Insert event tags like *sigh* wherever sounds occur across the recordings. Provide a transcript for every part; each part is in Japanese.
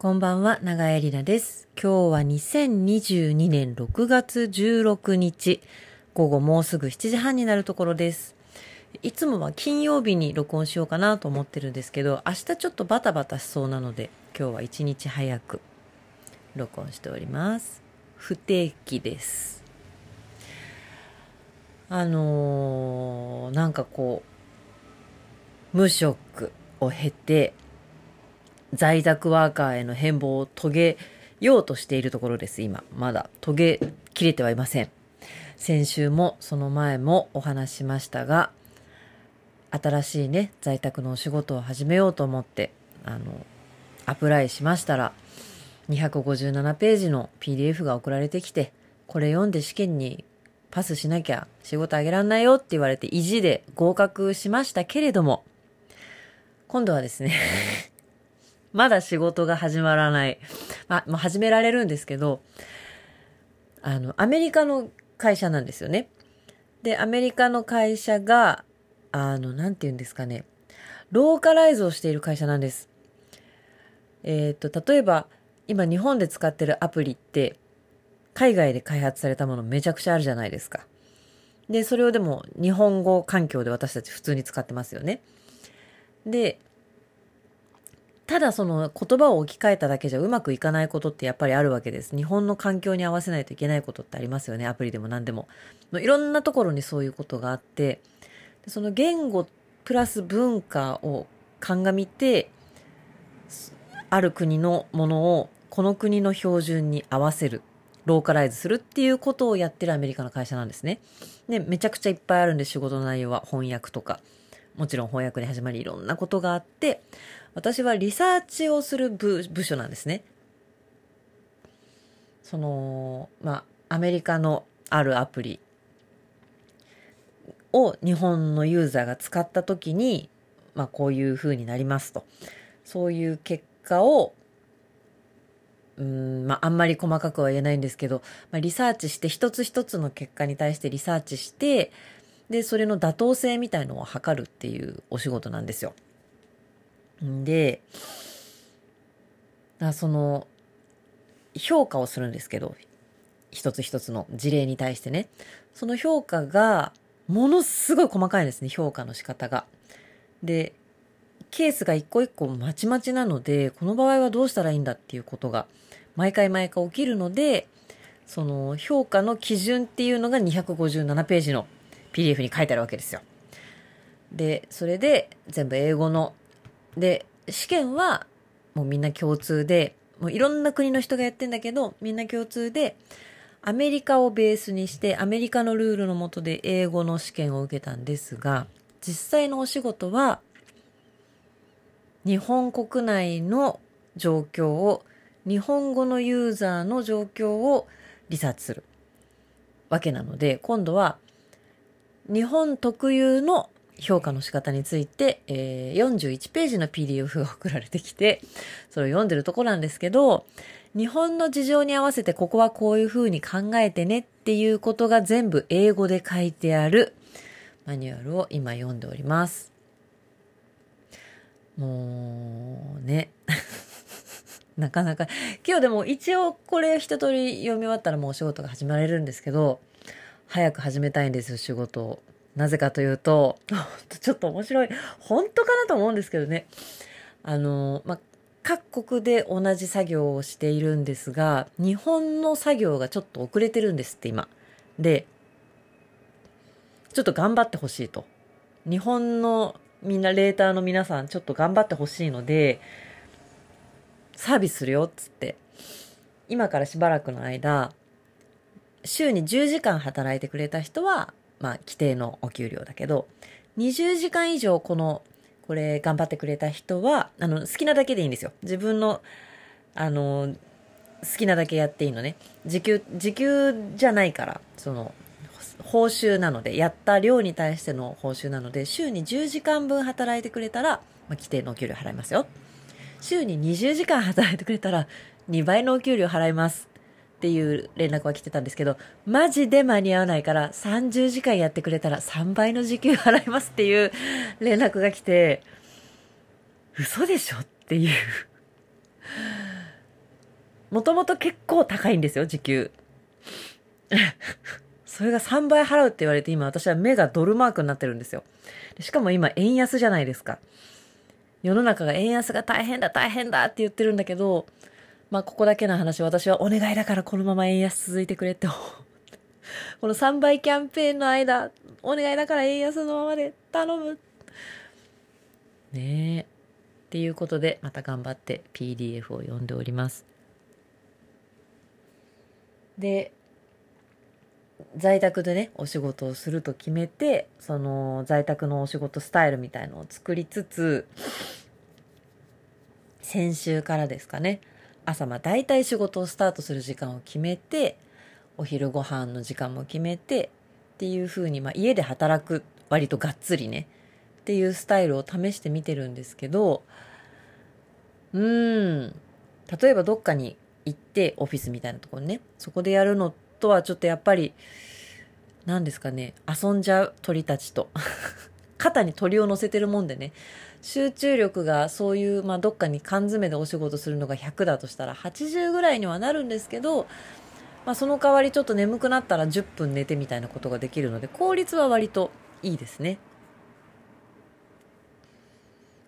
こんばんは、長江里奈です。今日は2022年6月16日、午後もうすぐ7時半になるところです。いつもは金曜日に録音しようかなと思ってるんですけど、明日ちょっとバタバタしそうなので、今日は一日早く録音しております。不定期です。あのー、なんかこう、無職を経て、在宅ワーカーへの変貌を遂げようとしているところです、今。まだ遂げきれてはいません。先週もその前もお話しましたが、新しいね、在宅のお仕事を始めようと思って、あの、アプライしましたら、257ページの PDF が送られてきて、これ読んで試験にパスしなきゃ仕事あげらんないよって言われて意地で合格しましたけれども、今度はですねまだ仕事が始まらない。まあ、まあ、始められるんですけど、あの、アメリカの会社なんですよね。で、アメリカの会社が、あの、なんて言うんですかね、ローカライズをしている会社なんです。えっ、と、例えば、今日本で使ってるアプリって、海外で開発されたものめちゃくちゃあるじゃないですか。で、それをでも日本語環境で私たち普通に使ってますよね。で、ただその言葉を置き換えただけじゃうまくいかないことってやっぱりあるわけです。日本の環境に合わせないといけないことってありますよね。アプリでも何でも。いろんなところにそういうことがあって、その言語プラス文化を鑑みて、ある国のものをこの国の標準に合わせる。ローカライズするっていうことをやってるアメリカの会社なんですね。で、めちゃくちゃいっぱいあるんで仕事の内容は翻訳とか、もちろん翻訳に始まりいろんなことがあって、私はリサーチをする部部署なんですね。その、まあ、アメリカのあるアプリを日本のユーザーが使ったときに、まあ、こういう風になりますと。そういう結果を、うん、まあ、あんまり細かくは言えないんですけど、まあ、リサーチして一つ一つの結果に対してリサーチして、で、それの妥当性みたいのを測るっていうお仕事なんですよ。んで、あその、評価をするんですけど、一つ一つの事例に対してね。その評価が、ものすごい細かいですね、評価の仕方が。で、ケースが一個一個まちまちなので、この場合はどうしたらいいんだっていうことが、毎回毎回起きるので、その評価の基準っていうのが257ページの PDF に書いてあるわけですよ。で、それで全部英語ので、試験はもうみんな共通で、もういろんな国の人がやってんだけど、みんな共通で、アメリカをベースにして、アメリカのルールのもとで英語の試験を受けたんですが、実際のお仕事は、日本国内の状況を、日本語のユーザーの状況をリサーチするわけなので、今度は、日本特有の評価の仕方について、えー、41ページの PDF が送られてきて、それを読んでるとこなんですけど、日本の事情に合わせてここはこういう風に考えてねっていうことが全部英語で書いてあるマニュアルを今読んでおります。もうね。*laughs* なかなか、今日でも一応これ一通り読み終わったらもうお仕事が始まれるんですけど、早く始めたいんですよ、仕事を。なぜかというと、ちょっと面白い。本当かなと思うんですけどね。あの、まあ、各国で同じ作業をしているんですが、日本の作業がちょっと遅れてるんですって今。で、ちょっと頑張ってほしいと。日本のみんなレーターの皆さんちょっと頑張ってほしいので、サービスするよっつって。今からしばらくの間、週に10時間働いてくれた人は、まあ、規定のお給料だけど、20時間以上この、これ頑張ってくれた人は、あの、好きなだけでいいんですよ。自分の、あの、好きなだけやっていいのね。時給、時給じゃないから、その、報酬なので、やった量に対しての報酬なので、週に10時間分働いてくれたら、まあ、規定のお給料払いますよ。週に20時間働いてくれたら、2倍のお給料払います。っていう連絡は来てたんですけど、マジで間に合わないから30時間やってくれたら3倍の時給払いますっていう連絡が来て、嘘でしょっていう。もともと結構高いんですよ、時給。それが3倍払うって言われて今私は目がドルマークになってるんですよ。しかも今円安じゃないですか。世の中が円安が大変だ大変だって言ってるんだけど、まあここだけの話私はお願いだからこのまま円安続いてくれってこの3倍キャンペーンの間、お願いだから円安のままで頼む。ねえ。っていうことでまた頑張って PDF を読んでおります。で在宅でねお仕事をすると決めてその在宅のお仕事スタイルみたいのを作りつつ先週からですかね朝まあ大体仕事をスタートする時間を決めてお昼ご飯の時間も決めてっていうふうに、まあ、家で働く割とがっつりねっていうスタイルを試してみてるんですけどうん例えばどっかに行ってオフィスみたいなところねそこでやるのとはちょっとやっぱり何ですかね遊んじゃう鳥たちと。*laughs* 肩に鳥を乗せてるもんでね集中力がそういう、まあ、どっかに缶詰でお仕事するのが100だとしたら80ぐらいにはなるんですけど、まあ、その代わりちょっと眠くなったら10分寝てみたいなことができるので効率は割といいですね。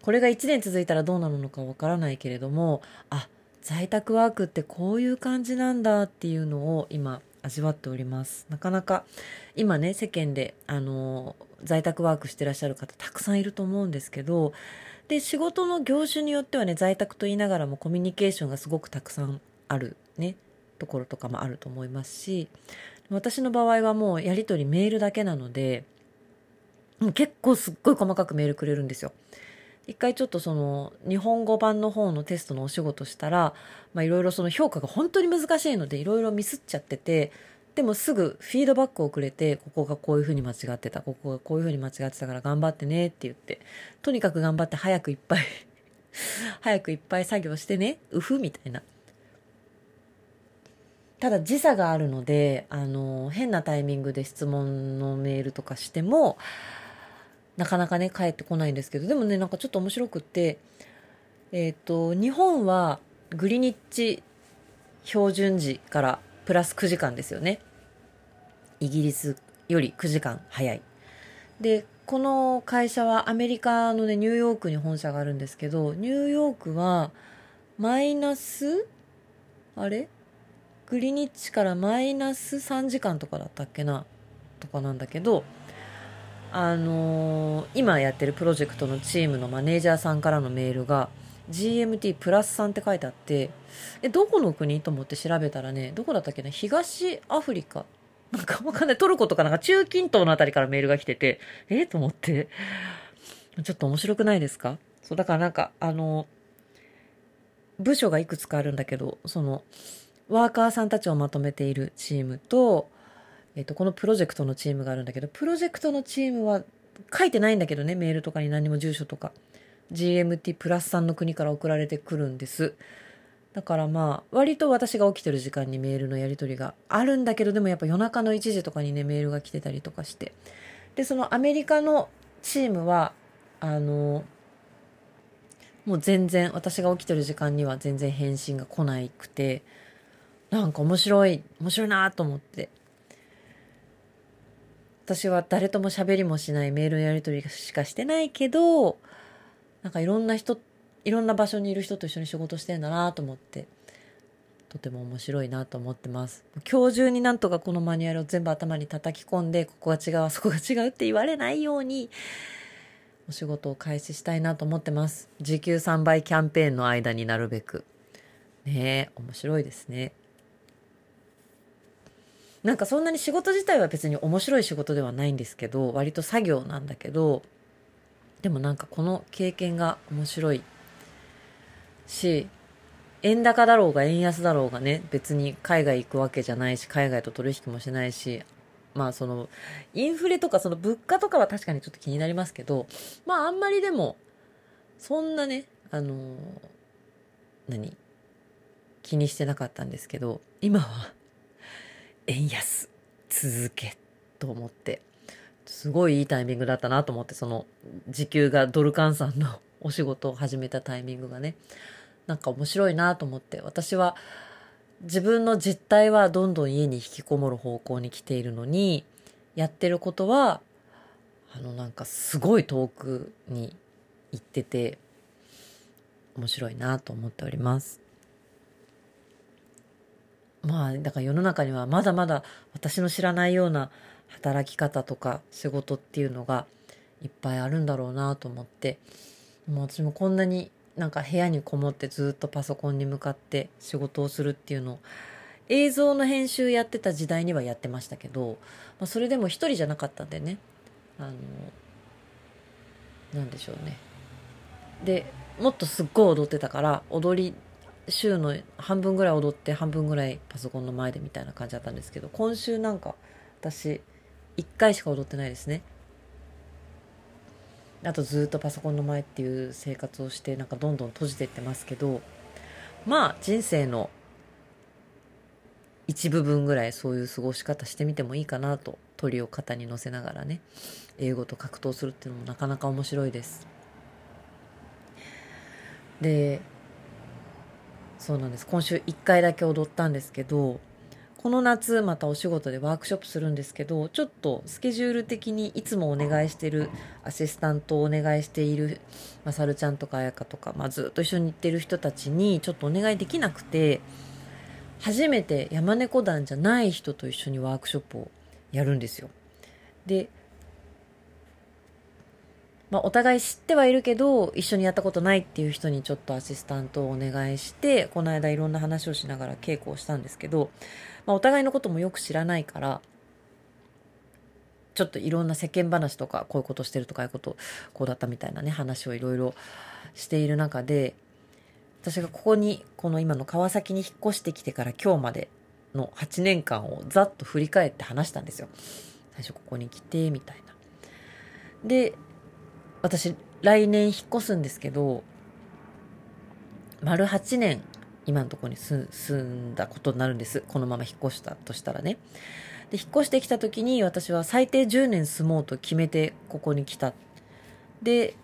これが1年続いたらどうなるのかわからないけれどもあ在宅ワークってこういう感じなんだっていうのを今味わっておりますなかなか今ね世間であの在宅ワークしてらっしゃる方たくさんいると思うんですけどで仕事の業種によってはね在宅と言いながらもコミュニケーションがすごくたくさんあるねところとかもあると思いますし私の場合はもうやり取りメールだけなので結構すっごい細かくメールくれるんですよ。一回ちょっとその日本語版の方のテストのお仕事したらいろいろその評価が本当に難しいのでいろいろミスっちゃっててでもすぐフィードバックをくれてここがこういうふうに間違ってたここがこういうふうに間違ってたから頑張ってねって言ってとにかく頑張って早くいっぱい *laughs* 早くいっぱい作業してねうふみたいな。ただ時差があるのであの変なタイミングで質問のメールとかしてもなかなかね帰ってこないんですけどでもねなんかちょっと面白くってえっ、ー、と日本はグリニッチ標準時からプラス9時間ですよね。イギリスより9時間早い。でこの会社はアメリカのねニューヨークに本社があるんですけどニューヨークはマイナスあれ？グリニッチからマイナス3時間とかだったっけな？とかなんだけどあのー、今やってるプロジェクトのチームのマネージャーさんからのメールが GMT プラス3って書いてあってえどこの国と思って調べたらねどこだったっけな東アフリカ。なんかわかんない。トルコとかなんか中近東のあたりからメールが来ててえと思って。ちょっと面白くないですか？そうだからなんかあの部署がいくつかあるんだけどそのワーカーさんたちをまとめているチームとえっ、と、このプロジェクトのチームがあるんだけど、プロジェクトのチームは書いてないんだけどね、メールとかに何も住所とか。GMT プラス3の国から送られてくるんです。だからまあ、割と私が起きてる時間にメールのやり取りがあるんだけど、でもやっぱ夜中の1時とかにね、メールが来てたりとかして。で、そのアメリカのチームは、あの、もう全然、私が起きてる時間には全然返信が来ないくて、なんか面白い、面白いなと思って。私は誰とも喋りもしないメールのやり取りしかしてないけど、なんかいろんな人、いろんな場所にいる人と一緒に仕事してんだなと思って、とても面白いなと思ってます。今日中になんとかこのマニュアルを全部頭に叩き込んで、ここが違う、あそこが違うって言われないように、お仕事を開始したいなと思ってます。時給3倍キャンペーンの間になるべく。ねえ、面白いですね。なんかそんなに仕事自体は別に面白い仕事ではないんですけど割と作業なんだけどでもなんかこの経験が面白いし円高だろうが円安だろうがね別に海外行くわけじゃないし海外と取引もしないしまあそのインフレとかその物価とかは確かにちょっと気になりますけどまああんまりでもそんなねあの何気にしてなかったんですけど今は円安続けと思ってすごいいいタイミングだったなと思ってその時給がドル換算の *laughs* お仕事を始めたタイミングがねなんか面白いなと思って私は自分の実態はどんどん家に引きこもる方向に来ているのに、やってることは、あのなんかすごい遠くに行ってて、面白いなと思っております。まあ、だから世の中にはまだまだ私の知らないような働き方とか仕事っていうのがいっぱいあるんだろうなと思って、もう私もこんなになんか部屋にこもってずっとパソコンに向かって仕事をするっていうのを映像の編集やってた時代にはやってましたけど、まあ、それでも一人じゃなかったんでね。あのなんでしょうね。でもっとすっごい踊ってたから踊り週の半分ぐらい踊って半分ぐらいパソコンの前でみたいな感じだったんですけど今週なんか私1回しか踊ってないですね。あとずっとパソコンの前っていう生活をしてなんかどんどん閉じてってますけどまあ人生の一部分ぐらいそういう過ごし方してみてもいいかなと鳥を肩に乗せながらね英語と格闘するっていうのもなかなか面白いです。でそうなんです。今週1回だけ踊ったんですけどこの夏またお仕事でワークショップするんですけどちょっとスケジュール的にいつもお願いしてるアシスタントをお願いしているまさるちゃんとかあやかとか、まあ、ずっと一緒に行ってる人たちにちょっとお願いできなくて初めて山猫団じゃない人と一緒にワークショップをやるんですよ。でまあ、お互い知ってはいるけど、一緒にやったことないっていう人にちょっとアシスタントをお願いして、この間いろんな話をしながら稽古をしたんですけど、まあ、お互いのこともよく知らないから、ちょっといろんな世間話とか、こういうことしてるとか、いうこと、こうだったみたいなね、話をいろいろしている中で、私がここに、この今の川崎に引っ越してきてから今日までの8年間をざっと振り返って話したんですよ。最初ここに来て、みたいな。で、私来年引っ越すんですけど丸8年今のところに住んだことになるんです。このまま引っ越したとしたらね。で引っ越してきた時に私は最低10年住もうと決めてここに来た。で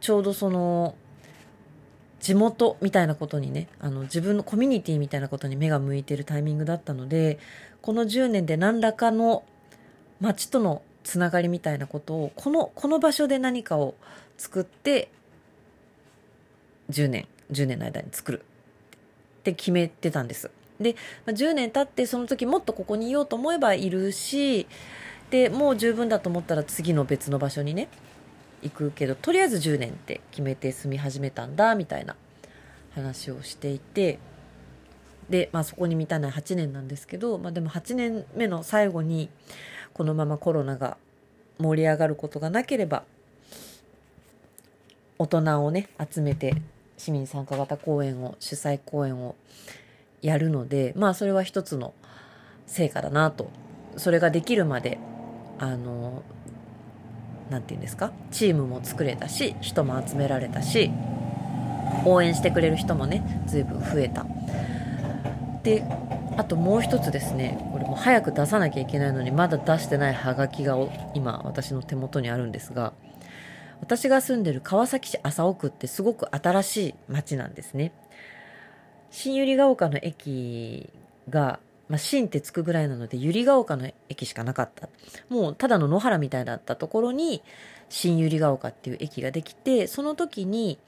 ちょうどその地元みたいなことにねあの自分のコミュニティみたいなことに目が向いてるタイミングだったのでこの10年で何らかの町とのつながりみたいなことをこのこの場所で何かを作って10年10年の間に作るって決めてたんです。で、まあ、10年経ってその時もっとここにいようと思えばいるしでもう十分だと思ったら次の別の場所にね行くけどとりあえず10年って決めて住み始めたんだみたいな話をしていてで、まあ、そこに満たない8年なんですけど、まあ、でも8年目の最後にこのままコロナが盛り上がることがなければ大人をね集めて市民参加型公演を主催公演をやるのでまあそれは一つの成果だなとそれができるまであの何て言うんですか？チームも作れたし人も集められたし応援してくれる人もね随分増えた。であともう一つですね。これも早く出さなきゃいけないのにまだ出してないハガキが今私の手元にあるんですが私が住んでる川崎市麻生区ってすごく新しい町なんですね。新百合ヶ丘の駅が、まあ、新ってつくぐらいなので百合ヶ丘の駅しかなかった。もうただの野原みたいだったところに新百合ヶ丘っていう駅ができてその時に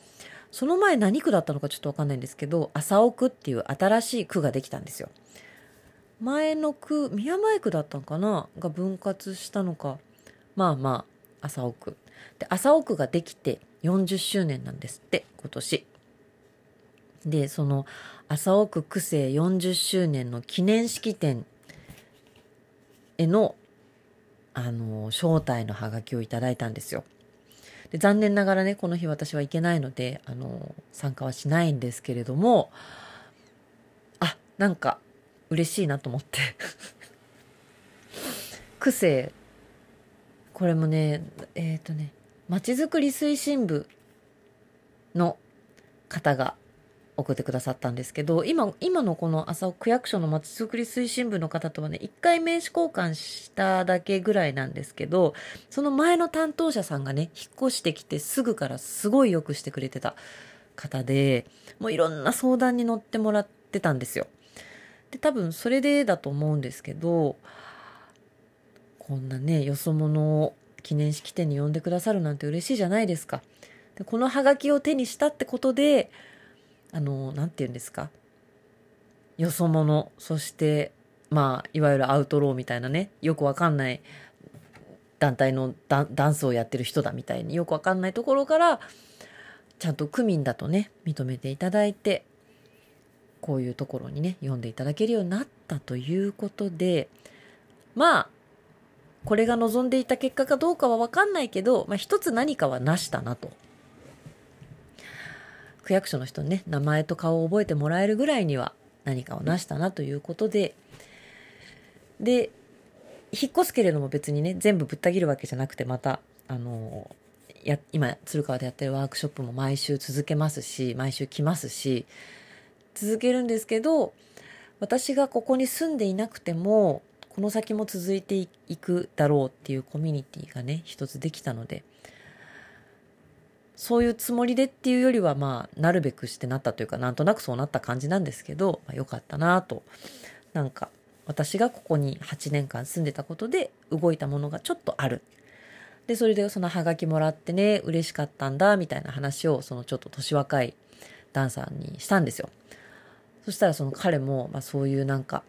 その前何区だったのかちょっとわかんないんですけど、麻生区っていう新しい区ができたんですよ。前の区、宮前区だったのかな？が分割したのか。まあまあ、麻生区。で、麻生区ができて40周年なんですって、今年。で、その、麻生区区政40周年の記念式典への、あの、招待のハガキをいただいたんですよ。で残念ながらね、この日私は行けないので、あの、参加はしないんですけれども、あ、なんか、嬉しいなと思って *laughs* 区政、これもね、えっ、ー、とね、まちづくり推進部の方が送ってくださったんですけど、今、今のこの朝区役所のまちづくり推進部の方とはね、一回名刺交換しただけぐらいなんですけど、その前の担当者さんがね、引っ越してきてすぐからすごい良くしてくれてた方で、もういろんな相談に乗ってもらってたんですよ。で多分それでだと思うんですけどこんなねよそ者を記念式典に呼んでくださるなんて嬉しいじゃないですか。でこのハガキを手にしたってことであの何て言うんですか？よそ者そしてまあいわゆるアウトローみたいなねよくわかんない団体のダンスをやってる人だみたいによくわかんないところからちゃんと区民だとね認めていただいてこういうところにね読んでいただけるようになったということでまあこれが望んでいた結果かどうかは分かんないけど、まあ、一つ何かはなしたなと。区役所の人にね名前と顔を覚えてもらえるぐらいには何かをなしたなということでで引っ越すけれども別にね全部ぶった切るわけじゃなくてまたあのや今鶴川でやってるワークショップも毎週続けますし毎週来ますし続けるんですけど私がここに住んでいなくてもこの先も続いていくだろうっていうコミュニティがね一つできたのでそういうつもりでっていうよりはまあなるべくしてなったというかなんとなくそうなった感じなんですけど、まあ、よかったなと。なんか私がここに8年間住んでたことで動いたものがちょっとある。でそれでそのハガキもらってね嬉しかったんだみたいな話をそのちょっと年若いダンサーにしたんですよ。そしたらその彼も、まあ、そういうなんか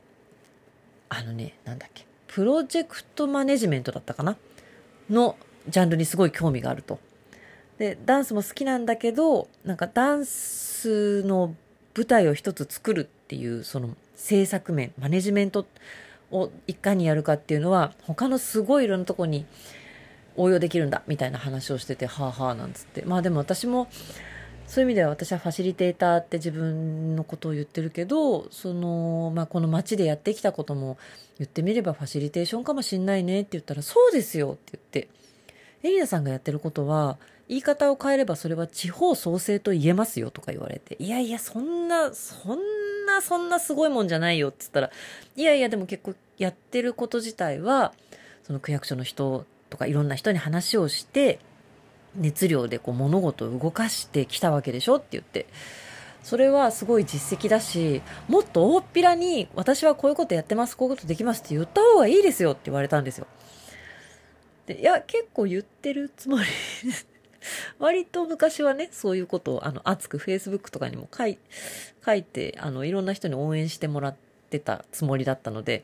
あのね、なんだっけ、プロジェクトマネジメントだったかな？のジャンルにすごい興味があると。で、ダンスも好きなんだけど、なんかダンスの舞台を一つ作るっていう、その制作面、マネジメントをいかにやるかっていうのは、他のすごいいろんなとこに応用できるんだ、みたいな話をしてて、はあはあなんつって。まあでも私も、そういう意味では私はファシリテーターって自分のことを言ってるけど、その、まあ、この街でやってきたことも言ってみればファシリテーションかもしんないねって言ったら、そうですよって言って、エリナさんがやってることは、言い方を変えればそれは地方創生と言えますよとか言われて、いやいや、そんな、そんな、そんなすごいもんじゃないよって言ったら、いやいや、でも結構やってること自体は、その区役所の人とかいろんな人に話をして、熱量でこう物事を動かしてきたわけでしょって言って。それはすごい実績だし、もっと大っぴらに私はこういうことやってます、こういうことできますって言った方がいいですよって言われたんですよ。で、いや、結構言ってるつもりです。割と昔はね、そういうことを、あの、熱く Facebook とかにも書い書いて、あの、いろんな人に応援してもらってたつもりだったので、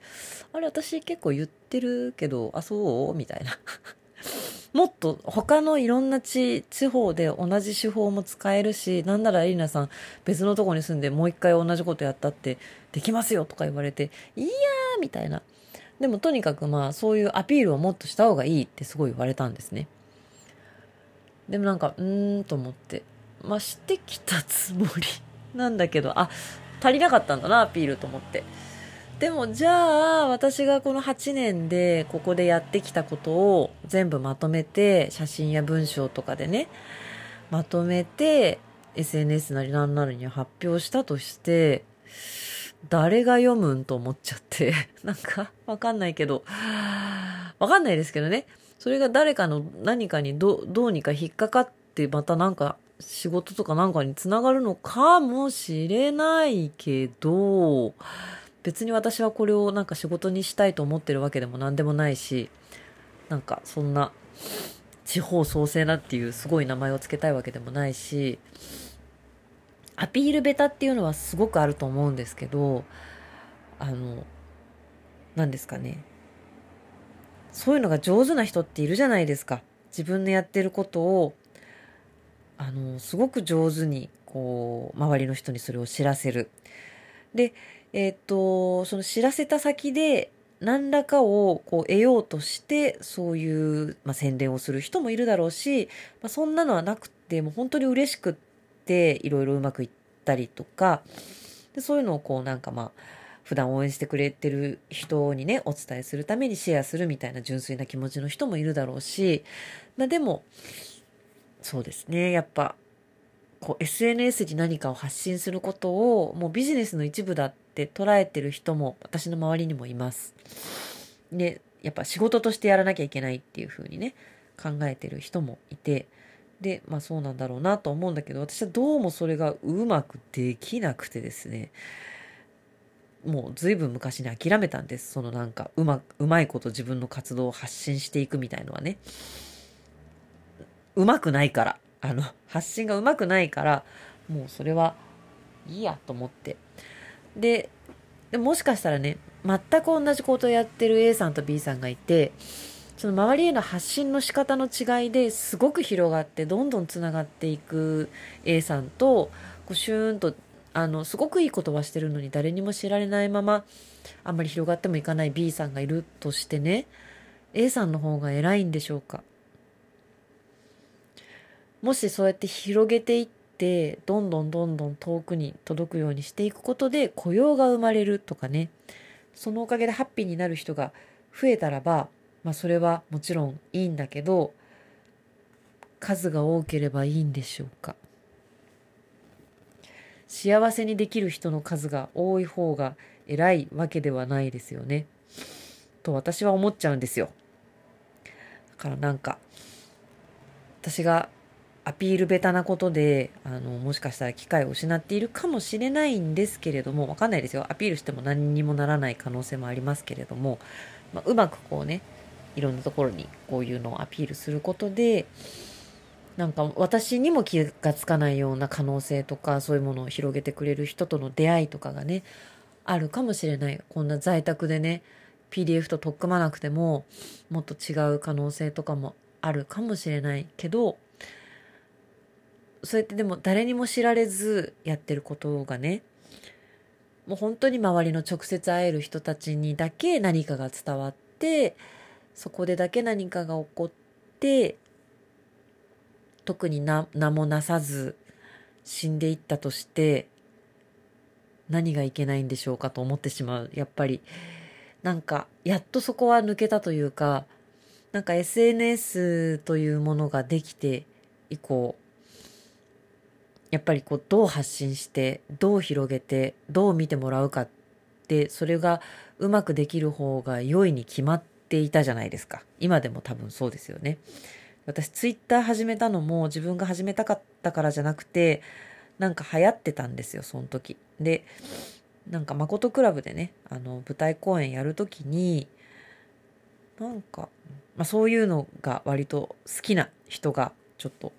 あれ、私結構言ってるけど、あ、そうみたいな。もっと他のいろんな地、地方で同じ手法も使えるし、なんならエリナさん別のとこに住んでもう一回同じことやったってできますよとか言われて、いやーみたいな。でもとにかくまあそういうアピールをもっとした方がいいってすごい言われたんですね。でもなんか、うーんと思って、まあしてきたつもりなんだけど、あ、足りなかったんだな、アピールと思って。でもじゃあ私がこの8年でここでやってきたことを全部まとめて写真や文章とかでねまとめて SNS なりなんなりに発表したとして誰が読むんと思っちゃって *laughs* なんかわかんないけどわかんないですけどね。それが誰かの何かにどどうにか引っかかってまたなんか仕事とかなんかにつながるのかもしれないけど別に私はこれをなんか仕事にしたいと思ってるわけでも何でもないしなんかそんな地方創生なっていうすごい名前を付けたいわけでもないしアピールベタっていうのはすごくあると思うんですけどあの何ですかね。そういうのが上手な人っているじゃないですか。自分のやってることをあのすごく上手にこう周りの人にそれを知らせる。でえっ、と、その知らせた先で何らかをこう得ようとしてそういう、まあ、宣伝をする人もいるだろうし、まあ、そんなのはなくてもう本当に嬉しくっていろいろうまくいったりとかでそういうのをこうなんかまあ普段応援してくれてる人にねお伝えするためにシェアするみたいな純粋な気持ちの人もいるだろうし、まあ、でもそうですねやっぱこう SNS に何かを発信することをもうビジネスの一部だって捉えてる人も私の周りにもいます。で、やっぱ仕事としてやらなきゃいけないっていうふうにね、考えてる人もいて、で、まあそうなんだろうなと思うんだけど、私はどうもそれがうまくできなくてですね。もう随分昔に諦めたんです。そのなんかうま、うまいこと自分の活動を発信していくみたいのはね。うまくないから。あの、発信がうまくないから、もうそれはいいやと思って。で、でもしかしたらね、全く同じことをやってる A さんと B さんがいて、その周りへの発信の仕方の違いですごく広がってどんどんつながっていく A さんとこうシューンとあのすごくいい言葉してるのに誰にも知られないままあんまり広がってもいかない B さんがいるとしてね A さんの方が偉いんでしょうかもしそうやって広げていってどんどんどんどん遠くに届くようにしていくことで雇用が生まれるとかね。そのおかげでハッピーになる人が増えたらばまあそれはもちろんいいんだけど数が多ければいいんでしょうか。幸せにできる人の数が多い方が偉いわけではないですよね。と私は思っちゃうんですよ。だからなんか私がアピールベタなことであのもしかしたら機会を失っているかもしれないんですけれどもわかんないですよ。アピールしても何にもならない可能性もありますけれども、まあ、うまくこうねいろんなところにこういうのをアピールすることでなんか私にも気がつかないような可能性とかそういうものを広げてくれる人との出会いとかがねあるかもしれない。こんな在宅でね PDF と取っ組まなくてももっと違う可能性とかもあるかもしれないけどそうやってでも誰にも知られずやってることがねもう本当に周りの直接会える人たちにだけ何かが伝わってそこでだけ何かが起こって特に名もなさず死んでいったとして何がいけないんでしょうかと思ってしまう。やっぱりなんかやっとそこは抜けたというかなんか SNS というものができて以降やっぱりこうどう発信してどう広げてどう見てもらうかってそれがうまくできる方が良いに決まっていたじゃないですか。今でも多分そうですよね。私ツイッター始めたのも自分が始めたかったからじゃなくてなんか流行ってたんですよその時。でなんか誠クラブでねあの舞台公演やる時になんか、まあ、そういうのが割と好きな人がちょっと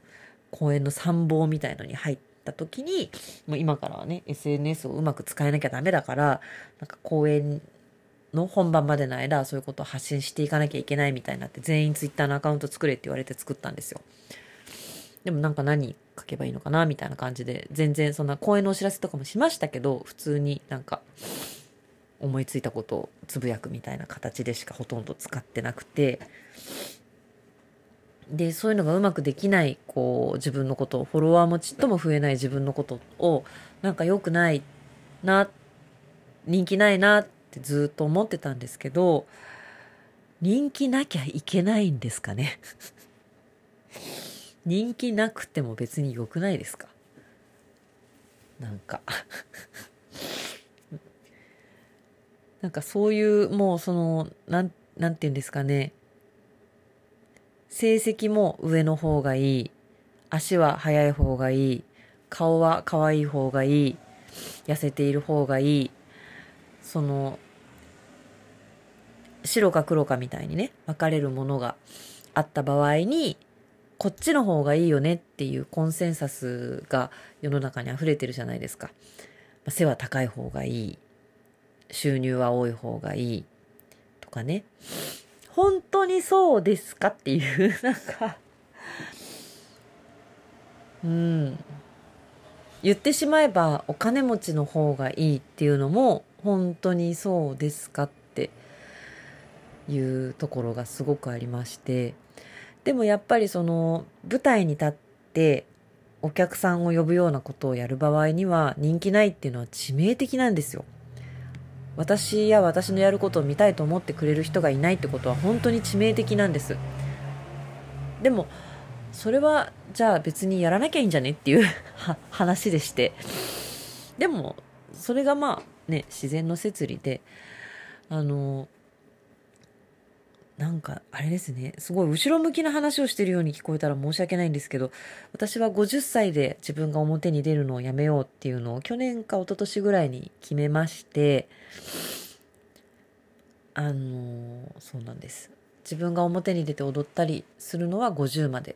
公園の参謀みたいのに入った時に、もう今からはね、SNS をうまく使えなきゃダメだから、なんか公園の本番までの間、そういうことを発信していかなきゃいけないみたいになって、全員 Twitter のアカウント作れって言われて作ったんですよ。でもなんか何書けばいいのかなみたいな感じで、全然そんな公演のお知らせとかもしましたけど、普通になんか、思いついたことをつぶやくみたいな形でしかほとんど使ってなくて、で、そういうのがうまくできない、こう、自分のこと、フォロワーもちっとも増えない自分のことを、なんか良くないな、人気ないなってずっと思ってたんですけど、人気なきゃいけないんですかね？*laughs* 人気なくても別に良くないですか？なんか *laughs* なんかそういう、もうその、なん、なんて言うんですかね？成績も上の方がいい。足は速い方がいい。顔は可愛い方がいい。痩せている方がいい。その、白か黒かみたいにね、分かれるものがあった場合に、こっちの方がいいよねっていうコンセンサスが世の中に溢れてるじゃないですか。背は高い方がいい。収入は多い方がいい。とかね。本当にそうですかっていう、*laughs* なんかうん。言ってしまえばお金持ちの方がいいっていうのも本当にそうですかっていうところがすごくありましてでもやっぱりその舞台に立ってお客さんを呼ぶようなことをやる場合には人気ないっていうのは致命的なんですよ。私や私のやることを見たいと思ってくれる人がいないってことは本当に致命的なんです。でもそれはじゃあ別にやらなきゃいいんじゃねっていう *laughs* 話でして。でもそれがまあね自然の摂理であのなんかあれですね。すごい後ろ向きな話をしてるように聞こえたら申し訳ないんですけど私は50歳で自分が表に出るのをやめようっていうのを去年か一昨年ぐらいに決めましてあのそうなんです。自分が表に出て踊ったりするのは50までっ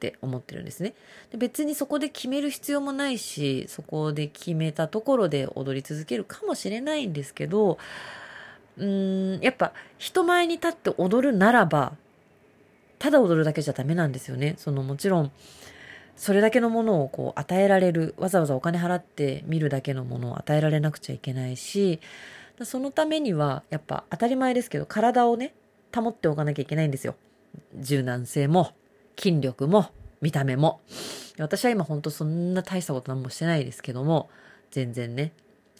て思ってるんですね。で別にそこで決める必要もないしそこで決めたところで踊り続けるかもしれないんですけどうーんやっぱ人前に立って踊るならばただ踊るだけじゃダメなんですよね。そのもちろんそれだけのものをこう与えられるわざわざお金払って見るだけのものを与えられなくちゃいけないしそのためにはやっぱ当たり前ですけど体をね保っておかなきゃいけないんですよ。柔軟性も筋力も見た目も。私は今ほんとそんな大したこと何もしてないですけども全然ね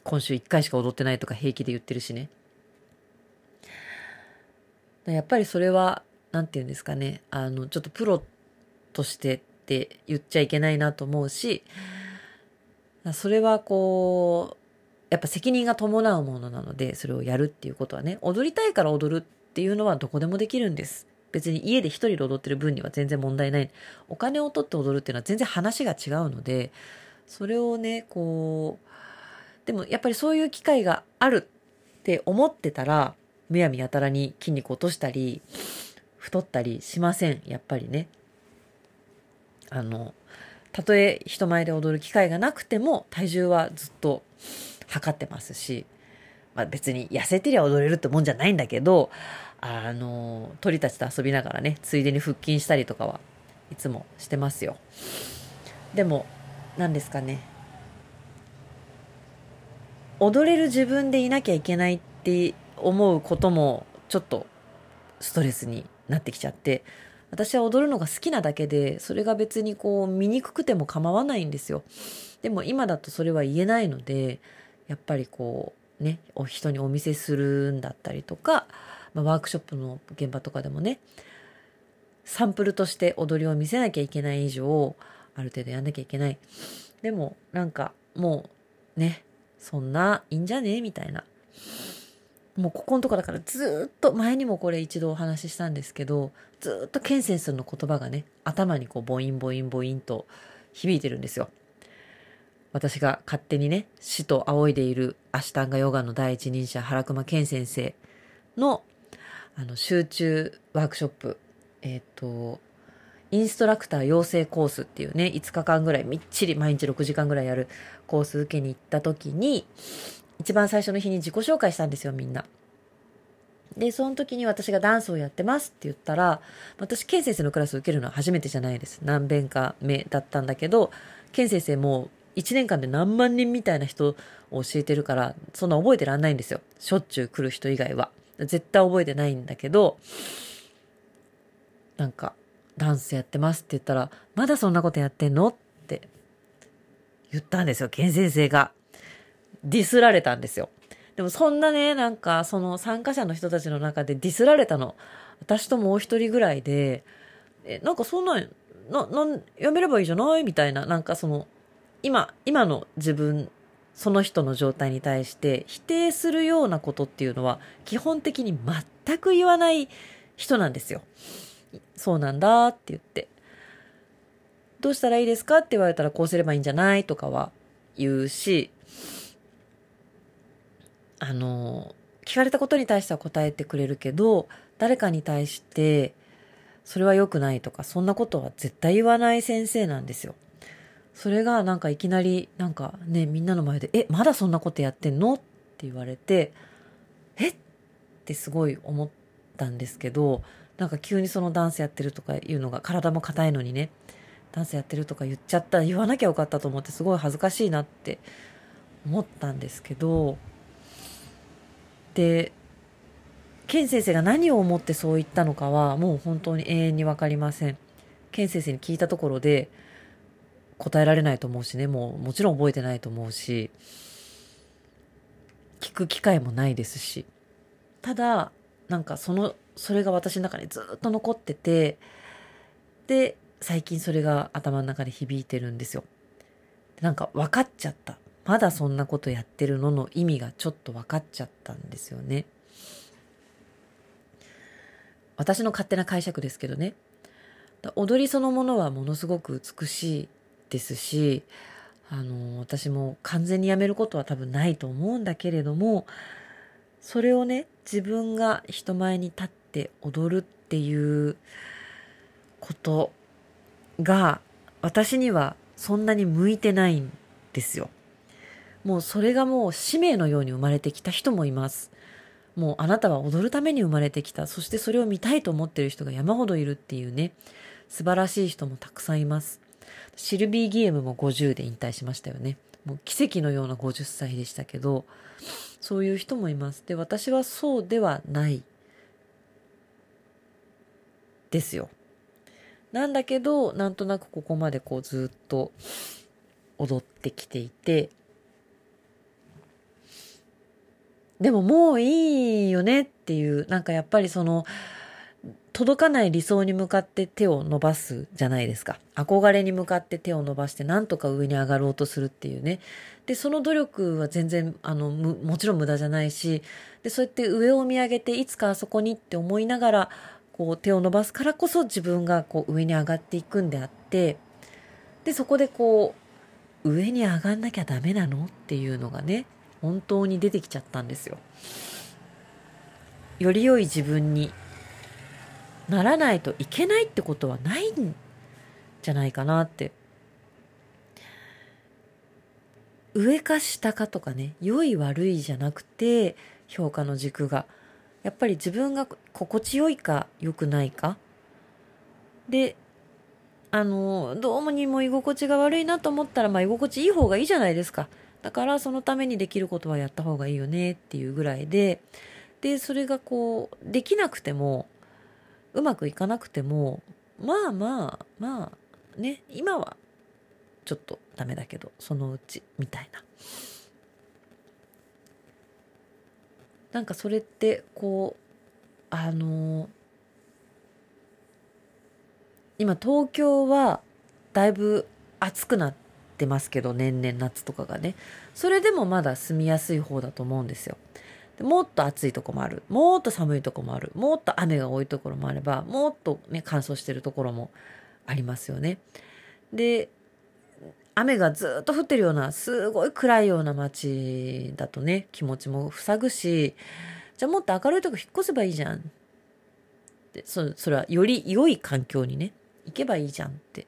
今週1回しか踊ってないとか平気で言ってるしね。やっぱりそれは何て言うんですかねあのちょっとプロとしてって言っちゃいけないなと思うしそれはこうやっぱ責任が伴うものなのでそれをやるっていうことはね踊りたいから踊るっていうのはどこでもできるんです。別に家で一人で踊ってる分には全然問題ない。お金を取って踊るっていうのは全然話が違うのでそれをねこうでもやっぱりそういう機会があるって思ってたらむやみやたらに筋肉落としたり太ったりしません。やっぱりね。あのたとえ人前で踊る機会がなくても体重はずっと測ってますし、まあ、別に痩せてりゃ踊れるってもんじゃないんだけどあの鳥たちと遊びながらねついでに腹筋したりとかはいつもしてますよ。でも何ですかね。踊れる自分でいなきゃいけないって思うこともちょっとストレスになってきちゃって私は踊るのが好きなだけでそれが別にこう醜くても構わないんですよ。でも今だとそれは言えないのでやっぱりこうねお人にお見せするんだったりとか、まあ、ワークショップの現場とかでもねサンプルとして踊りを見せなきゃいけない以上ある程度やんなきゃいけない。でもなんかもうねそんないいんじゃね？みたいな。もうここのとこだからずっと前にもこれ一度お話ししたんですけどずっとケンセンスの言葉がね頭にこうボインボインボインと響いてるんですよ。私が勝手にね死と仰いでいるアシタンガヨガの第一人者原熊健先生のあの集中ワークショップえっ、ー、とインストラクター養成コースっていうね5日間ぐらいみっちり毎日6時間ぐらいやるコース受けに行った時に一番最初の日に自己紹介したんですよ、みんな。で、その時に私がダンスをやってますって言ったら、私、ケン先生のクラスを受けるのは初めてじゃないです。何遍か目だったんだけど、ケン先生も1年間で何万人みたいな人を教えてるから、そんな覚えてらんないんですよ。しょっちゅう来る人以外は。絶対覚えてないんだけど、なんか、ダンスやってますって言ったら、まだそんなことやってんの？って言ったんですよ、ケン先生が。ディスられたんですよ。でもそんなね、なんかその参加者の人たちの中でディスられたの。私ともう一人ぐらいで、え、なんかそんな、な、なん、やめればいいじゃない？みたいな、なんかその、今、今の自分、その人の状態に対して否定するようなことっていうのは基本的に全く言わない人なんですよ。そうなんだって言って。どうしたらいいですか？って言われたらこうすればいいんじゃない？とかは言うし、あの、聞かれたことに対しては答えてくれるけど、誰かに対して、それは良くないとか、そんなことは絶対言わない先生なんですよ。それがなんかいきなり、なんかね、みんなの前で、え、まだそんなことやってんの？って言われて、え？ってすごい思ったんですけど、なんか急にそのダンスやってるとかいうのが、体も硬いのにね、ダンスやってるとか言っちゃった言わなきゃよかったと思ってすごい恥ずかしいなって思ったんですけど、でケン先生が何を思ってそう言ったのかはもう本当に永遠に分かりません。ケン先生に聞いたところで答えられないと思うしねもうもちろん覚えてないと思うし聞く機会もないですし。ただなんかそのそれが私の中にずっと残っててで最近それが頭の中で響いてるんですよ。なんか分かっちゃった。まだそんなことやってるのの意味がちょっと分かっちゃったんですよね。私の勝手な解釈ですけどね。踊りそのものはものすごく美しいですし、あの、私も完全にやめることは多分ないと思うんだけれども、それをね、自分が人前に立って踊るっていうことが私にはそんなに向いてないんですよ。もうそれがもう使命のように生まれてきた人もいます。もうあなたは踊るために生まれてきた。そしてそれを見たいと思ってる人が山ほどいるっていうね、素晴らしい人もたくさんいます。シルビー・ギエムも50で引退しましたよね。もう奇跡のような50歳でしたけど、そういう人もいます。で、私はそうではないですよ。なんだけど、なんとなくここまでこうずっと踊ってきていて、でももういいよねっていう、なんかやっぱりその、届かない理想に向かって手を伸ばすじゃないですか。憧れに向かって手を伸ばしてなんとか上に上がろうとするっていうね。で、その努力は全然、あの、もちろん無駄じゃないし、で、そうやって上を見上げていつかあそこにって思いながら、こう手を伸ばすからこそ自分がこう上に上がっていくんであって、で、そこでこう、上に上がんなきゃダメなのっていうのがね、本当に出てきちゃったんですよ。より良い自分にならないといけないってことはないんじゃないかなって。上か下かとかね良い悪いじゃなくて評価の軸が。やっぱり自分が心地よいか良くないか。であのどうもにも居心地が悪いなと思ったらまあ居心地いい方がいいじゃないですか。だからそのためにできることはやった方がいいよねっていうぐらいででそれがこうできなくてもうまくいかなくてもまあまあまあね今はちょっとダメだけどそのうちみたいな。なんかそれってこうあの今東京はだいぶ暑くなってますけど年々夏とかがねそれでもまだ住みやすい方だと思うんですよもっと暑いとこもある。もっと寒いとこもある。もっと雨が多いところもあれば、もっとね、乾燥してるところもありますよね。で、雨がずっと降ってるような、すごい暗いような街だとね、気持ちも塞ぐし、じゃあもっと明るいとこ引っ越せばいいじゃん。でそそれはより良い環境にね、行けばいいじゃんって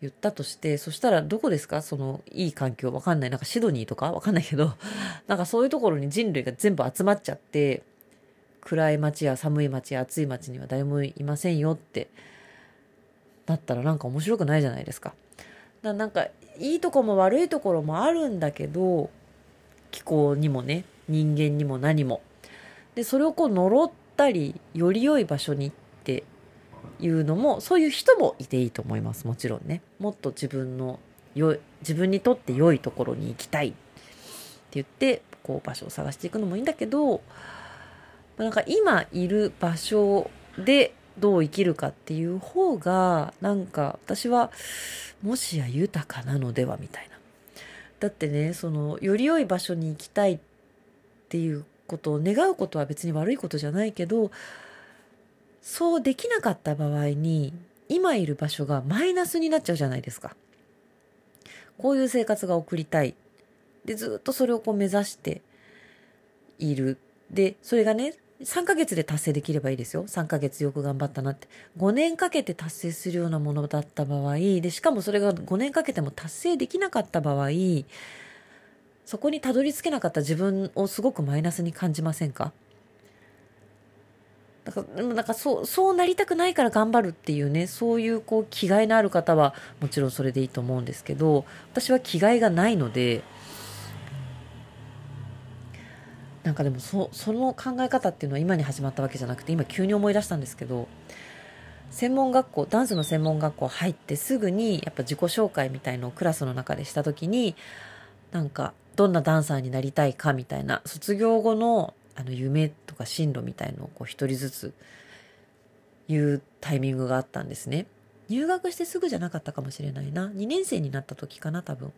言ったとして、そしたらどこですか？そのいい環境わかんない。なんかシドニーとか？わかんないけど、*laughs* なんかそういうところに人類が全部集まっちゃって、暗い街や寒い街や暑い街には誰もいませんよってなったらなんか面白くないじゃないですか。だなんかいいとこも悪いところもあるんだけど、気候にもね、人間にも何も。で、それをこう呪ったり、より良い場所に行っていうのもそういう人もいていいと思いますもちろんねもっと自分のよ自分にとって良いところに行きたいって言ってこう場所を探していくのもいいんだけどなんか今いる場所でどう生きるかっていう方がなんか私はもしや豊かなのではみたいな。だってねそのより良い場所に行きたいっていうことを願うことは別に悪いことじゃないけどそうできなかった場合に今いる場所がマイナスになっちゃうじゃないですか。こういう生活が送りたい。で、ずっとそれをこう目指している。で、それがね、3ヶ月で達成できればいいですよ。3ヶ月よく頑張ったなって。5年かけて達成するようなものだった場合、で、しかもそれが5年かけても達成できなかった場合、そこにたどり着けなかった自分をすごくマイナスに感じませんか？だからでもなんかそうそうなりたくないから頑張るっていうねそういうこう気概のある方はもちろんそれでいいと思うんですけど私は気概がないのでなんかでもそその考え方っていうのは今に始まったわけじゃなくて今急に思い出したんですけど専門学校ダンスの専門学校入ってすぐにやっぱ自己紹介みたいのをクラスの中でした時になんかどんなダンサーになりたいかみたいな卒業後のあの夢とか進路みたいのをこう一人ずつ言うタイミングがあったんですね。入学してすぐじゃなかったかもしれないな。2年生になった時かな、多分。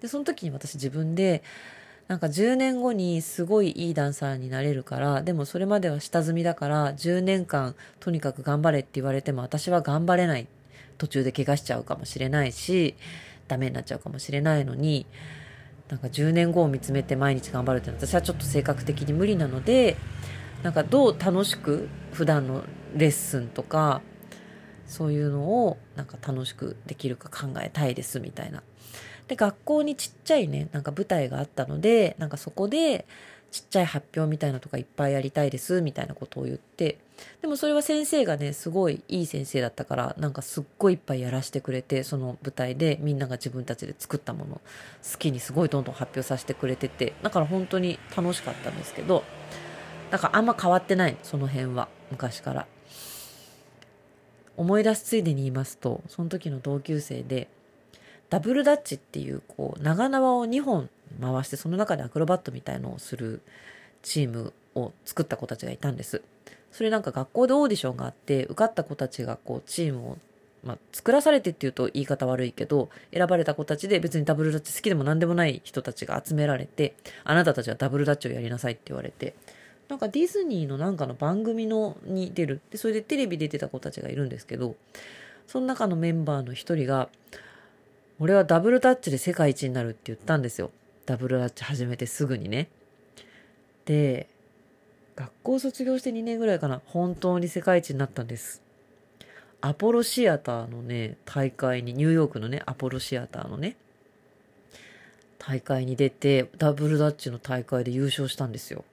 で、その時に私自分で、なんか10年後にすごいいいダンサーになれるから、でもそれまでは下積みだから10年間とにかく頑張れって言われても私は頑張れない。途中で怪我しちゃうかもしれないし、ダメになっちゃうかもしれないのに、なんか10年後を見つめて毎日頑張るって私はちょっと性格的に無理なので、なんかどう楽しく普段のレッスンとか、そういうのをなんか楽しくできるか考えたいですみたいな。で、学校にちっちゃいね、なんか舞台があったので、なんかそこでちっちゃい発表みたいなとかいっぱいやりたいですみたいなことを言って、でもそれは先生がね、すごいいい先生だったから、なんかすっごいいっぱいやらせてくれて、その舞台でみんなが自分たちで作ったもの、好きにすごいどんどん発表させてくれてて、だから本当に楽しかったんですけど、だからあんま変わってない、その辺は、昔から。思い出すついでに言いますと、その時の同級生で、ダブルダッチっていう、こう、長縄を2本回して、その中でアクロバットみたいのをするチームを作った子たちがいたんです。それなんか学校でオーディションがあって、受かった子たちがこう、チームをまあ、作らされてっていうと言い方悪いけど、選ばれた子たちで別にダブルダッチ好きでも何でもない人たちが集められて、あなたたちはダブルダッチをやりなさいって言われて、なんかディズニーのなんかの番組のに出る。で、それでテレビ出てた子たちがいるんですけど、その中のメンバーの一人が、俺はダブルタッチで世界一になるって言ったんですよ。ダブルタッチ始めてすぐにね。で、学校卒業して2年ぐらいかな、本当に世界一になったんです。アポロシアターのね、大会に、ニューヨークのね、アポロシアターのね、大会に出て、ダブルダッチの大会で優勝したんですよ。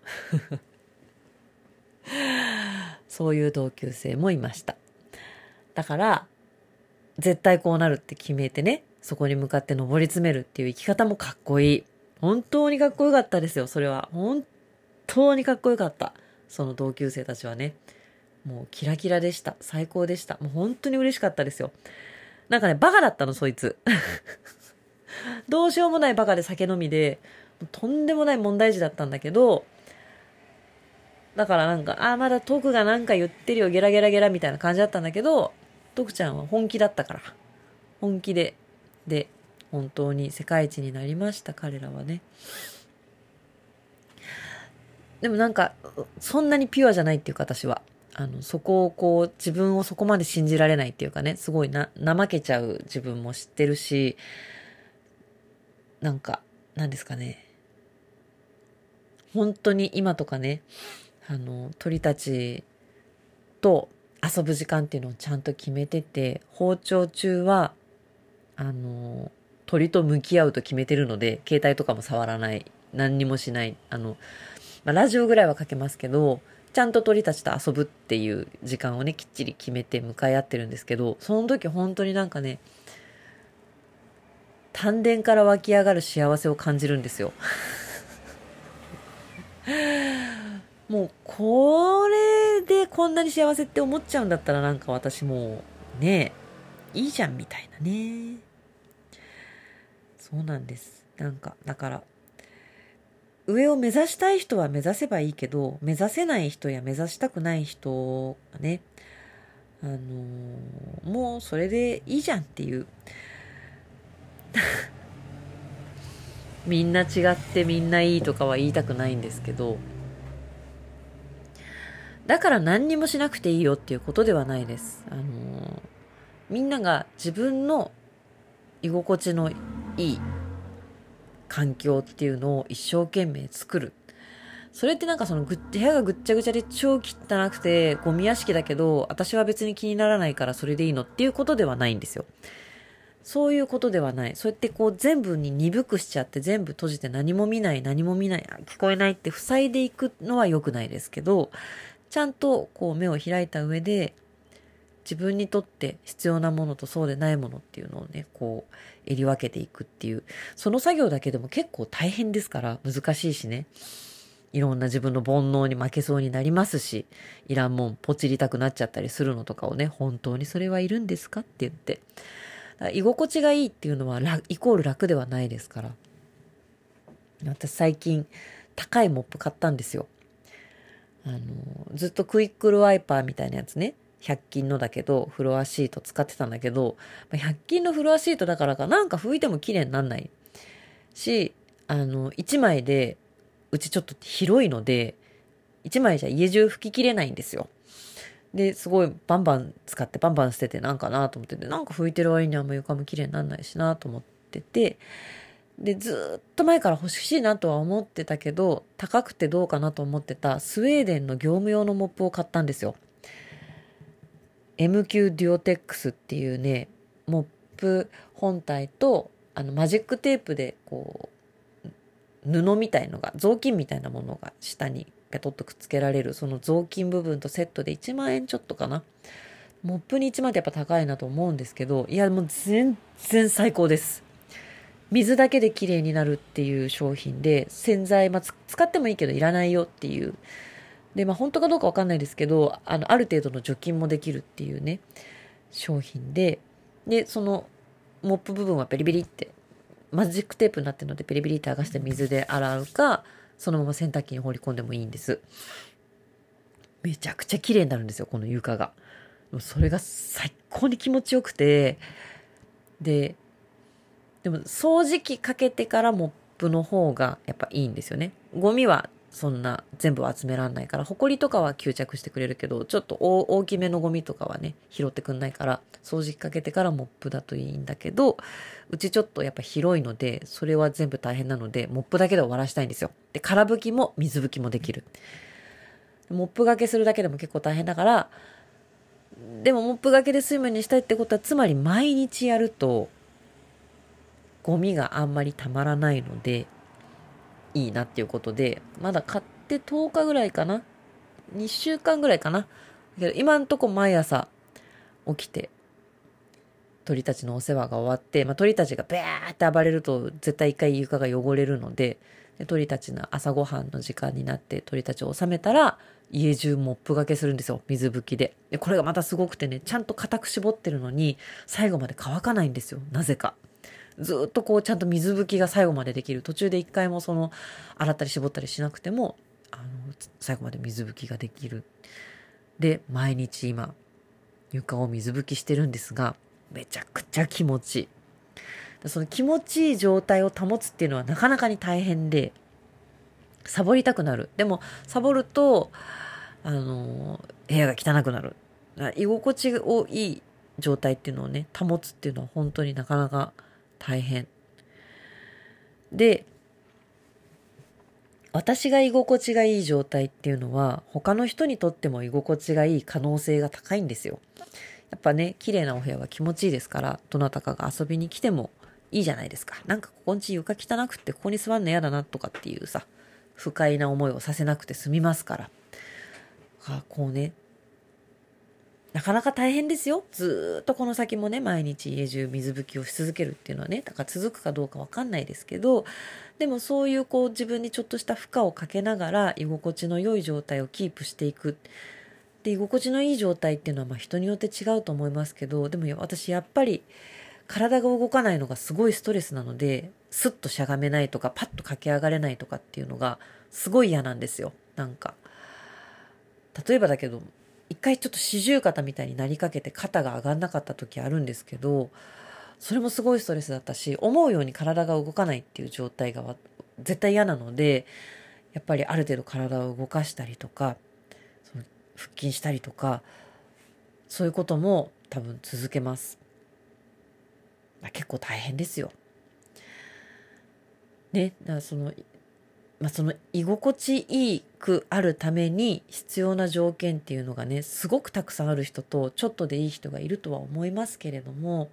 *laughs* そういう同級生もいました。だから、絶対こうなるって決めてね、そこに向かって登り詰めるっていう生き方もかっこいい。本当にかっこよかったですよ、それは。本当にかっこよかった。その同級生たちはね。もうキラキラでした。最高でした。もう本当に嬉しかったですよ。なんかね、バカだったの、そいつ。*laughs* どうしようもないバカで酒飲みで、とんでもない問題児だったんだけど、だからなんか、あ、まだ徳がなんか言ってるよ、ゲラゲラゲラみたいな感じだったんだけど、徳ちゃんは本気だったから。本気でで本当に世界一になりました彼らはね。でもなんかそんなにピュアじゃないっていうか私は。あのそこをこう自分をそこまで信じられないっていうかねすごいな怠けちゃう自分も知ってるしなんか何ですかね。本当に今とかねあの鳥たちと遊ぶ時間っていうのをちゃんと決めてて包丁中はあの、鳥と向き合うと決めてるので、携帯とかも触らない。何にもしない。あの、まあ、ラジオぐらいはかけますけど、ちゃんと鳥たちと遊ぶっていう時間をね、きっちり決めて向かい合ってるんですけど、その時本当になんかね、丹田から湧き上がる幸せを感じるんですよ。*laughs* もう、これでこんなに幸せって思っちゃうんだったらなんか私もう、ねいいじゃんみたいなね。そうなんです。なんか、だから、上を目指したい人は目指せばいいけど、目指せない人や目指したくない人がね、あのー、もうそれでいいじゃんっていう。*laughs* みんな違ってみんないいとかは言いたくないんですけど、だから何にもしなくていいよっていうことではないです。あのー、みんなが自分の居心地のいい環境っていうのを一生懸命作る。それってなんかそのぐ部屋がぐっちゃぐちゃで超汚くてゴミ屋敷だけど私は別に気にならないからそれでいいのっていうことではないんですよ。そういうことではない。そうやってこう全部に鈍くしちゃって全部閉じて何も見ない何も見ない聞こえないって塞いでいくのは良くないですけどちゃんとこう目を開いた上で自分にとって必要なものとそうでないものっていうのをね、こう、襟分けていくっていう、その作業だけでも結構大変ですから、難しいしね。いろんな自分の煩悩に負けそうになりますし、いらんもんポチりたくなっちゃったりするのとかをね、本当にそれはいるんですかって言って。居心地がいいっていうのはイコール楽ではないですから。私最近高いモップ買ったんですよ。あの、ずっとクイックルワイパーみたいなやつね。100均のだけど、フロアシート使ってたんだけど、100均のフロアシートだからかなんか拭いても綺麗になんないし、あの、1枚で、うちちょっと広いので、1枚じゃ家中拭ききれないんですよ。で、すごいバンバン使ってバンバン捨ててなんかなと思ってて、なんか拭いてる割にあんま床も綺麗になんないしなと思ってて、で、ずっと前から欲しいなとは思ってたけど、高くてどうかなと思ってたスウェーデンの業務用のモップを買ったんですよ。MQ デュオテックスっていうね、モップ本体と、あの、マジックテープで、こう、布みたいのが、雑巾みたいなものが下にペトッとくっつけられる、その雑巾部分とセットで1万円ちょっとかな。モップに1万ってやっぱ高いなと思うんですけど、いや、もう全然最高です。水だけで綺麗になるっていう商品で、洗剤、まあ、使ってもいいけどいらないよっていう。で、まあ本当かどうかわかんないですけど、あの、ある程度の除菌もできるっていうね、商品で、で、その、モップ部分はペリペリって、マジックテープになってるのでペリペリって剥がして水で洗うか、そのまま洗濯機に放り込んでもいいんです。めちゃくちゃ綺麗になるんですよ、この床が。それが最高に気持ちよくて、で、でも掃除機かけてからモップの方がやっぱいいんですよね。ゴミはそんな全部集めらんないから、埃とかは吸着してくれるけど、ちょっと大きめのゴミとかはね、拾ってくんないから、掃除機かけてからモップだといいんだけど、うちちょっとやっぱ広いので、それは全部大変なので、モップだけで終わらしたいんですよ。で、空拭きも水拭きもできる。モップがけするだけでも結構大変だから、でもモップがけで水分にしたいってことは、つまり毎日やると、ゴミがあんまりたまらないので、いいなっていうことで、まだ買って10日ぐらいかな ?2 週間ぐらいかな？けど今んとこ毎朝起きて、鳥たちのお世話が終わって、まあ、鳥たちがブーって暴れると絶対一回床が汚れるので、で鳥たちの朝ごはんの時間になって鳥たちを収めたら、家中モップがけするんですよ。水拭きで。で、これがまたすごくてね、ちゃんと固く絞ってるのに、最後まで乾かないんですよ。なぜか。ずっとこうちゃんと水拭きが最後までできる途中で一回もその洗ったり絞ったりしなくてもあの最後まで水拭きができるで毎日今床を水拭きしてるんですがめちゃくちゃ気持ちいいその気持ちいい状態を保つっていうのはなかなかに大変でサボりたくなる。でもサボるとあの部屋が汚くなる。居心地をいい状態っていうのをね保つっていうのは本当になかなか大変。で、私が居心地がいい状態っていうのは他の人にとっても居心地がいい可能性が高いんですよ。やっぱね、綺麗なお部屋は気持ちいいですから、どなたかが遊びに来てもいいじゃないですか。なんかここんち床汚くってここに座るの嫌だなとかっていうさ、不快な思いをさせなくて済みますから。あこうね、なかなか大変ですよ。ずっとこの先もね、毎日家中水拭きをし続けるっていうのはね、だから続くかどうかわかんないですけど、でもそういうこう自分にちょっとした負荷をかけながら居心地の良い状態をキープしていく。で、居心地のいい状態っていうのはま人によって違うと思いますけど、でも私やっぱり体が動かないのがすごいストレスなので、スッとしゃがめないとか、パッと駆け上がれないとかっていうのがすごい嫌なんですよ。なんか。例えばだけど、一回ちょっと四十肩みたいになりかけて肩が上がんなかった時あるんですけど、それもすごいストレスだったし、思うように体が動かないっていう状態が絶対嫌なので、やっぱりある程度体を動かしたりとか、その腹筋したりとか、そういうことも多分続けます。結構大変ですよ。ね、だからそのまあ、その居心地いいくあるために必要な条件っていうのがねすごくたくさんある人とちょっとでいい人がいるとは思いますけれども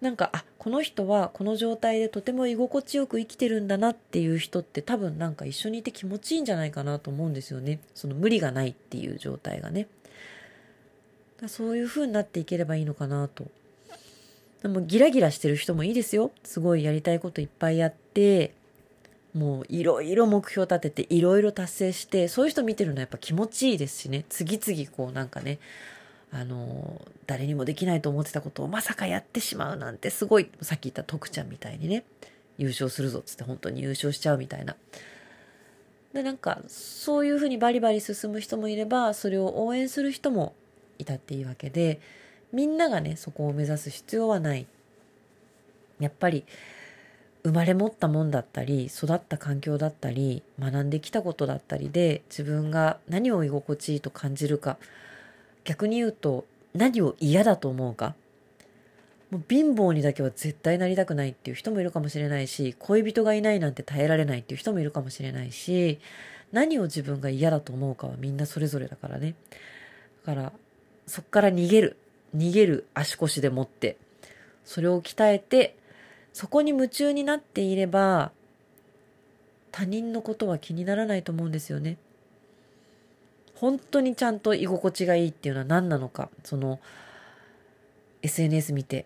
なんかあこの人はこの状態でとても居心地よく生きてるんだなっていう人って多分なんか一緒にいて気持ちいいんじゃないかなと思うんですよね。その無理がないっていう状態がね。だそういう風になっていければいいのかなと。でもギラギラしてる人もいいですよ。すごいやりたいこといっぱいやってもういろいろ目標立てていろいろ達成してそういう人見てるのはやっぱ気持ちいいですしね次々こうなんかねあの誰にもできないと思ってたことをまさかやってしまうなんてすごいさっき言った徳ちゃんみたいにね優勝するぞっつって本当に優勝しちゃうみたいな。でなんかそういうふうにバリバリ進む人もいればそれを応援する人もいたっていいわけでみんながねそこを目指す必要はない。やっぱり生まれ持ったもんだったり育った環境だったり学んできたことだったりで自分が何を居心地いいと感じるか。逆に言うと何を嫌だと思うか。もう貧乏にだけは絶対なりたくないっていう人もいるかもしれないし恋人がいないなんて耐えられないっていう人もいるかもしれないし何を自分が嫌だと思うかはみんなそれぞれだからね。だからそっから逃げる。逃げる足腰でもって。それを鍛えてそこに夢中になっていれば他人のことは気にならないと思うんですよね。本当にちゃんと居心地がいいっていうのは何なのかその SNS 見て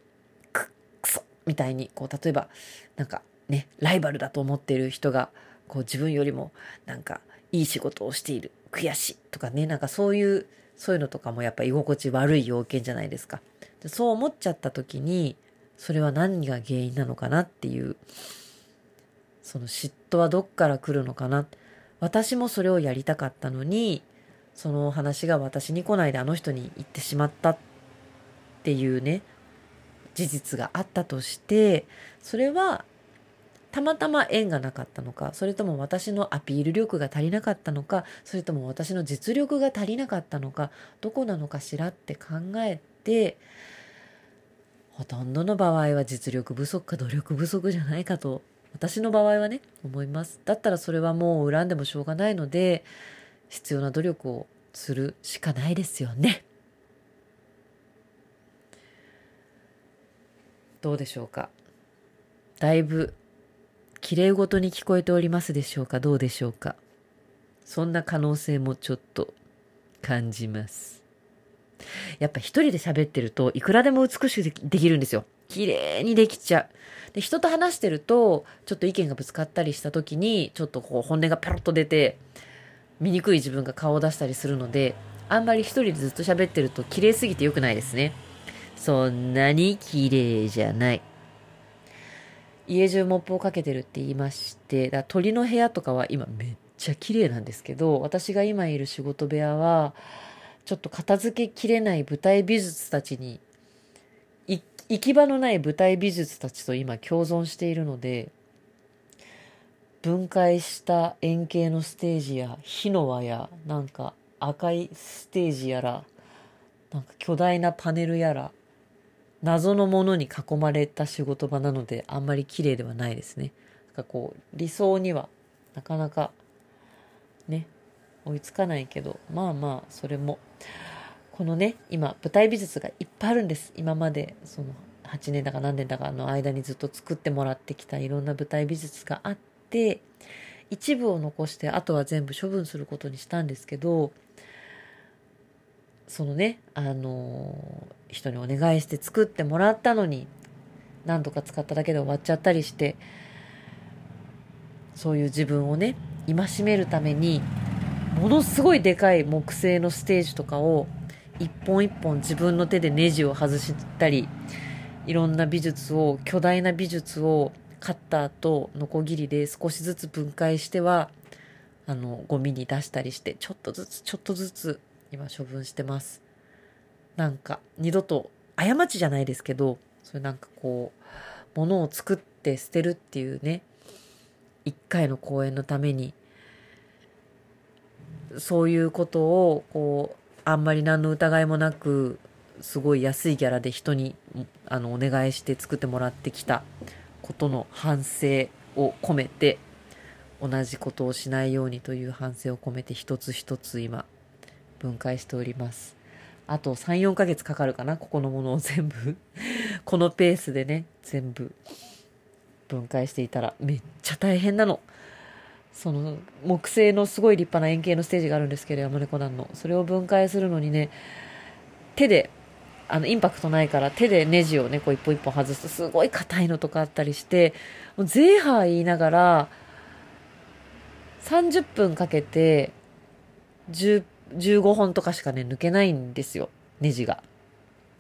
くくそみたいにこう例えばなんかねライバルだと思っている人がこう自分よりもなんかいい仕事をしている悔しいとかねなんかそういうそういうのとかもやっぱ居心地悪い要件じゃないですか。そう思っちゃった時にそれは何が原因なのかなっていうその嫉妬はどっから来るのかな。私もそれをやりたかったのにその話が私に来ないであの人に言ってしまったっていうね事実があったとしてそれはたまたま縁がなかったのかそれとも私のアピール力が足りなかったのかそれとも私の実力が足りなかったのかどこなのかしらって考えてほとんどの場合は実力不足か努力不足じゃないかと私の場合はね思います。だったらそれはもう恨んでもしょうがないので必要な努力をするしかないですよね。どうでしょうか？だいぶ綺麗ごとに聞こえておりますでしょうか？どうでしょうか？そんな可能性もちょっと感じます。やっぱ一人で喋ってるといくらでも美しくできるんですよ。綺麗にできちゃう。で、人と話してると、ちょっと意見がぶつかったりした時に、ちょっとこう本音がペロッと出て、醜い自分が顔を出したりするので、あんまり一人でずっと喋ってると綺麗すぎて良くないですね。そんなに綺麗じゃない。家中モップをかけてるって言いまして、だ鳥の部屋とかは今めっちゃ綺麗なんですけど、私が今いる仕事部屋は、ちょっと片付けきれない舞台美術たちに行き場のない舞台美術たちと今共存しているので分解した円形のステージや火の輪やなんか赤いステージやらなんか巨大なパネルやら謎のものに囲まれた仕事場なのであんまり綺麗ではないですね。なんかこう理想にはなかなかね追いつかないけどまあまあそれも。このね今舞台美術がいっぱいあるんです。今までその8年だか何年だかの間にずっと作ってもらってきたいろんな舞台美術があって一部を残してあとは全部処分することにしたんですけどそのねあの人にお願いして作ってもらったのに何度か使っただけで終わっちゃったりしてそういう自分をね戒めるためにものすごいでかい木製のステージとかを一本一本自分の手でネジを外したりいろんな美術を巨大な美術をカッターとノコギリで少しずつ分解してはあのゴミに出したりしてちょっとずつちょっとずつ今処分してます。なんか二度と過ちじゃないですけどそれなんかこう物を作って捨てるっていうね一回の公演のためにそういうことをこうあんまり何の疑いもなくすごい安いギャラで人にあのお願いして作ってもらってきたことの反省を込めて同じことをしないようにという反省を込めて一つ一つ今分解しております。あと34ヶ月かかるかなここのものを全部。*laughs* このペースでね全部分解していたらめっちゃ大変なの。その木製のすごい立派な円形のステージがあるんですけど山猫団のそれを分解するのにね手であのインパクトないから手でネジをねこう一本一本外すとすごい硬いのとかあったりしてもうゼーハー言いながら30分かけて15本とかしかね抜けないんですよネジが。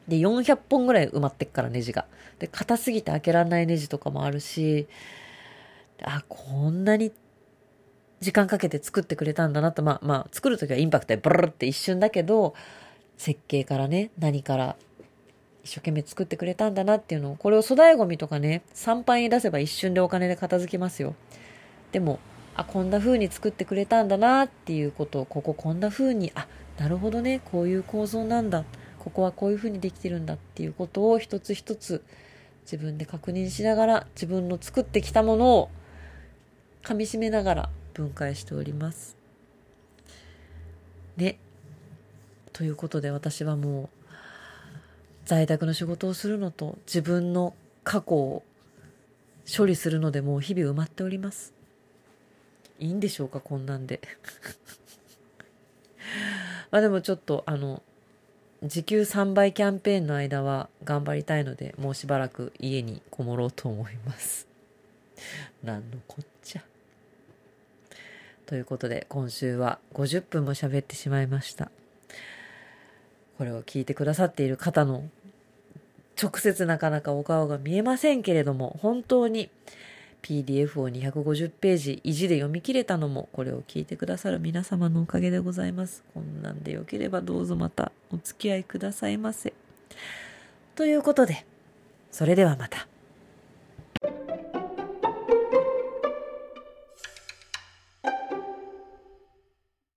で400本ぐらい埋まってっからネジが。で硬すぎて開けられないネジとかもあるしあこんなに時間かけて作ってくれたんだなと、まあまあ、作るときはインパクトでブルルって一瞬だけど、設計からね、何から一生懸命作ってくれたんだなっていうのを、これを粗大ゴミとかね、参拝に出せば一瞬でお金で片付きますよ。でも、あ、こんな風に作ってくれたんだなっていうことを、こここんな風に、あ、なるほどね、こういう構造なんだ。ここはこういう風にできてるんだっていうことを一つ一つ自分で確認しながら自分の作ってきたものを噛みしめながら分解しております。ね。ということで私はもう在宅の仕事をするのと自分の過去を処理するのでもう日々埋まっております。いいんでしょうかこんなんで。*laughs* まあでもちょっとあの時給3倍キャンペーンの間は頑張りたいのでもうしばらく家にこもろうと思います。なんのこっちゃ。ということで今週は50分も喋ってしまいました。これを聞いてくださっている方の直接なかなかお顔が見えませんけれども、本当に PDF を250ページ意地で読み切れたのも、これを聞いてくださる皆様のおかげでございます。こんなんでよければどうぞまたお付き合いくださいませ。ということで、それではまた。